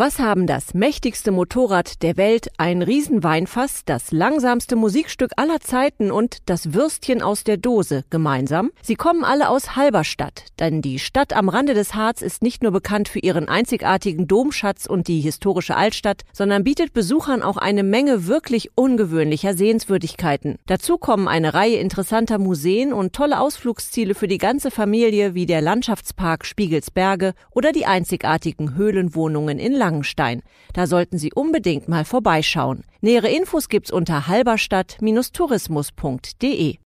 Was haben das mächtigste Motorrad der Welt, ein Riesenweinfass, das langsamste Musikstück aller Zeiten und das Würstchen aus der Dose gemeinsam? Sie kommen alle aus Halberstadt, denn die Stadt am Rande des Harz ist nicht nur bekannt für ihren einzigartigen Domschatz und die historische Altstadt, sondern bietet Besuchern auch eine Menge wirklich ungewöhnlicher Sehenswürdigkeiten. Dazu kommen eine Reihe interessanter Museen und tolle Ausflugsziele für die ganze Familie wie der Landschaftspark Spiegelsberge oder die einzigartigen Höhlenwohnungen in Langenstein. Da sollten Sie unbedingt mal vorbeischauen. Nähere Infos gibt's unter halberstadt-tourismus.de.